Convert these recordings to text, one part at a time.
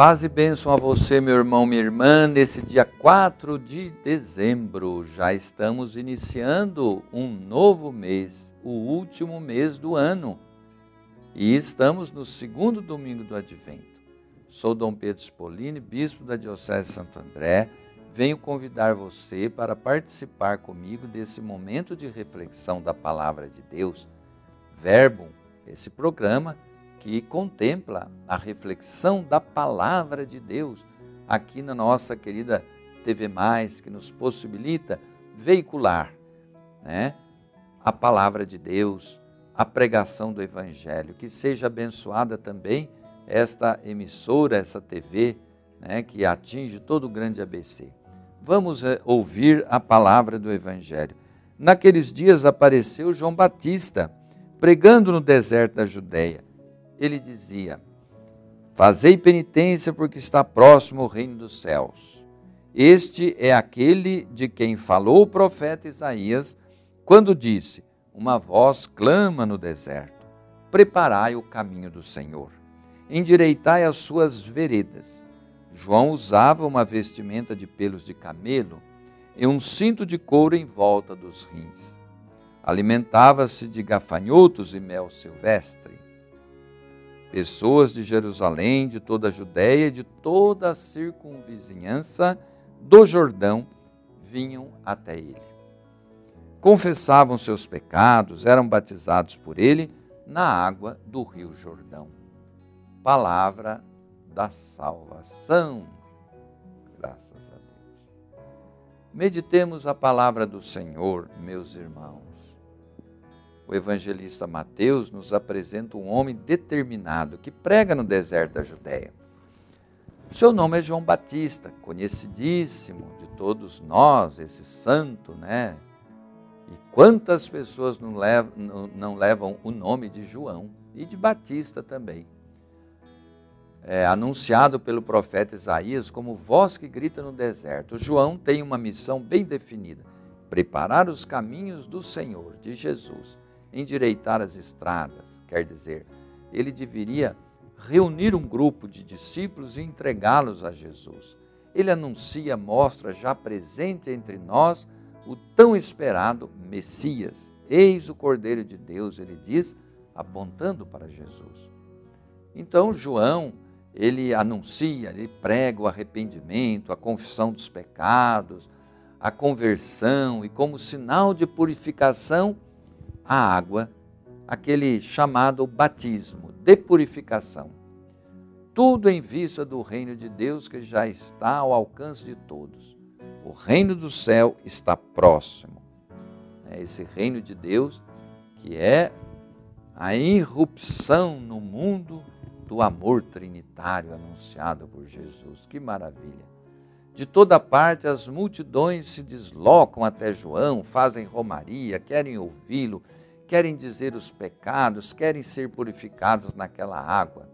Paz e bênção a você, meu irmão, minha irmã, nesse dia 4 de dezembro. Já estamos iniciando um novo mês, o último mês do ano. E estamos no segundo domingo do Advento. Sou Dom Pedro Spolini, bispo da Diocese de Santo André. Venho convidar você para participar comigo desse momento de reflexão da palavra de Deus. Verbo, esse programa que contempla a reflexão da palavra de Deus aqui na nossa querida TV Mais, que nos possibilita veicular né, a palavra de Deus, a pregação do Evangelho. Que seja abençoada também esta emissora, essa TV, né, que atinge todo o grande ABC. Vamos eh, ouvir a palavra do Evangelho. Naqueles dias apareceu João Batista, pregando no deserto da Judéia ele dizia: Fazei penitência, porque está próximo o reino dos céus. Este é aquele de quem falou o profeta Isaías, quando disse: Uma voz clama no deserto: Preparai o caminho do Senhor, endireitai as suas veredas. João usava uma vestimenta de pelos de camelo e um cinto de couro em volta dos rins. Alimentava-se de gafanhotos e mel silvestre. Pessoas de Jerusalém, de toda a Judéia e de toda a circunvizinhança do Jordão vinham até ele. Confessavam seus pecados, eram batizados por ele na água do rio Jordão. Palavra da salvação. Graças a Deus. Meditemos a palavra do Senhor, meus irmãos o evangelista Mateus nos apresenta um homem determinado que prega no deserto da Judéia. Seu nome é João Batista, conhecidíssimo de todos nós, esse santo, né? E quantas pessoas não levam, não levam o nome de João e de Batista também? É, anunciado pelo profeta Isaías como voz que grita no deserto. João tem uma missão bem definida: preparar os caminhos do Senhor, de Jesus endireitar as estradas, quer dizer, ele deveria reunir um grupo de discípulos e entregá-los a Jesus. Ele anuncia, mostra já presente entre nós o tão esperado Messias. Eis o Cordeiro de Deus, ele diz, apontando para Jesus. Então, João, ele anuncia, ele prega o arrependimento, a confissão dos pecados, a conversão e como sinal de purificação, a água, aquele chamado batismo, de purificação. Tudo em vista do reino de Deus que já está ao alcance de todos. O reino do céu está próximo. É esse reino de Deus que é a irrupção no mundo do amor trinitário anunciado por Jesus. Que maravilha! De toda parte as multidões se deslocam até João, fazem romaria, querem ouvi-lo, querem dizer os pecados, querem ser purificados naquela água.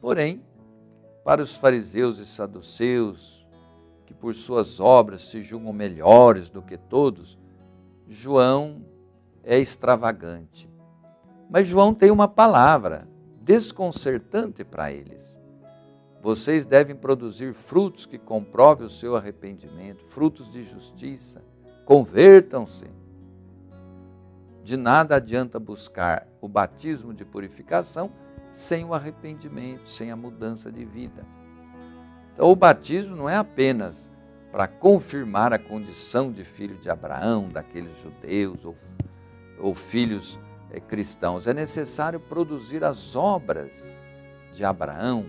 Porém, para os fariseus e saduceus, que por suas obras se julgam melhores do que todos, João é extravagante. Mas João tem uma palavra desconcertante para eles. Vocês devem produzir frutos que comprovem o seu arrependimento, frutos de justiça. Convertam-se de nada adianta buscar o batismo de purificação sem o arrependimento, sem a mudança de vida. Então, o batismo não é apenas para confirmar a condição de filho de Abraão, daqueles judeus ou, ou filhos é, cristãos. É necessário produzir as obras de Abraão,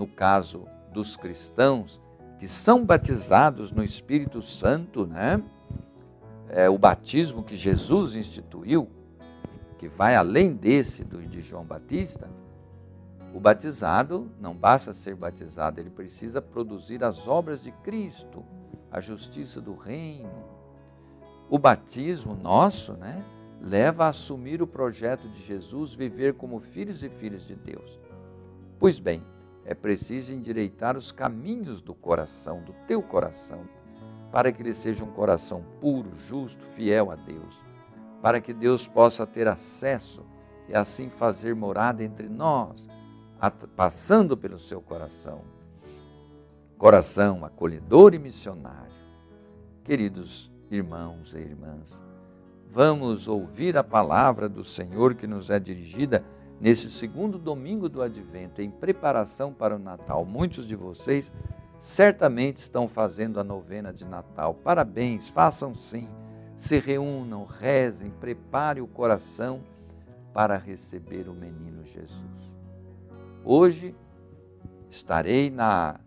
no caso dos cristãos, que são batizados no Espírito Santo, né? é, o batismo que Jesus instituiu, que vai além desse do, de João Batista, o batizado não basta ser batizado, ele precisa produzir as obras de Cristo, a justiça do reino. O batismo nosso, né, leva a assumir o projeto de Jesus, viver como filhos e filhas de Deus. Pois bem, é preciso endireitar os caminhos do coração, do teu coração para que ele seja um coração puro, justo, fiel a Deus, para que Deus possa ter acesso e assim fazer morada entre nós, passando pelo seu coração. Coração acolhedor e missionário. Queridos irmãos e irmãs, vamos ouvir a palavra do Senhor que nos é dirigida nesse segundo domingo do Advento, em preparação para o Natal. Muitos de vocês certamente estão fazendo a novena de Natal. Parabéns, façam sim. Se reúnam, rezem, prepare o coração para receber o menino Jesus. Hoje estarei na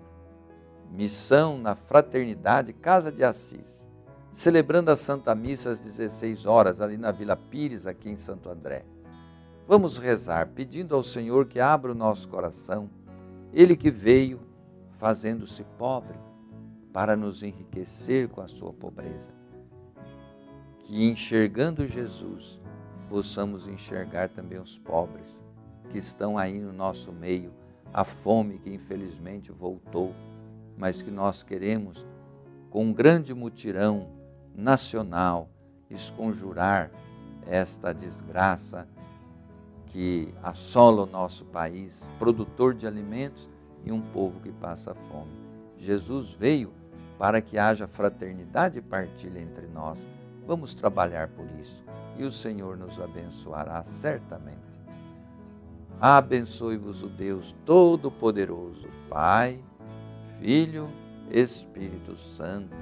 missão na Fraternidade Casa de Assis, celebrando a Santa Missa às 16 horas, ali na Vila Pires, aqui em Santo André. Vamos rezar, pedindo ao Senhor que abra o nosso coração, Ele que veio fazendo-se pobre para nos enriquecer com a sua pobreza. Que enxergando Jesus, possamos enxergar também os pobres que estão aí no nosso meio, a fome que infelizmente voltou mas que nós queremos, com um grande mutirão nacional, esconjurar esta desgraça que assola o nosso país, produtor de alimentos e um povo que passa fome. Jesus veio para que haja fraternidade e partilha entre nós. Vamos trabalhar por isso e o Senhor nos abençoará certamente. Abençoe-vos o Deus Todo-Poderoso, Pai Filho, Espírito Santo.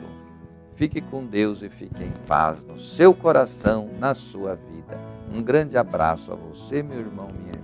Fique com Deus e fique em paz no seu coração, na sua vida. Um grande abraço a você, meu irmão, minha irmã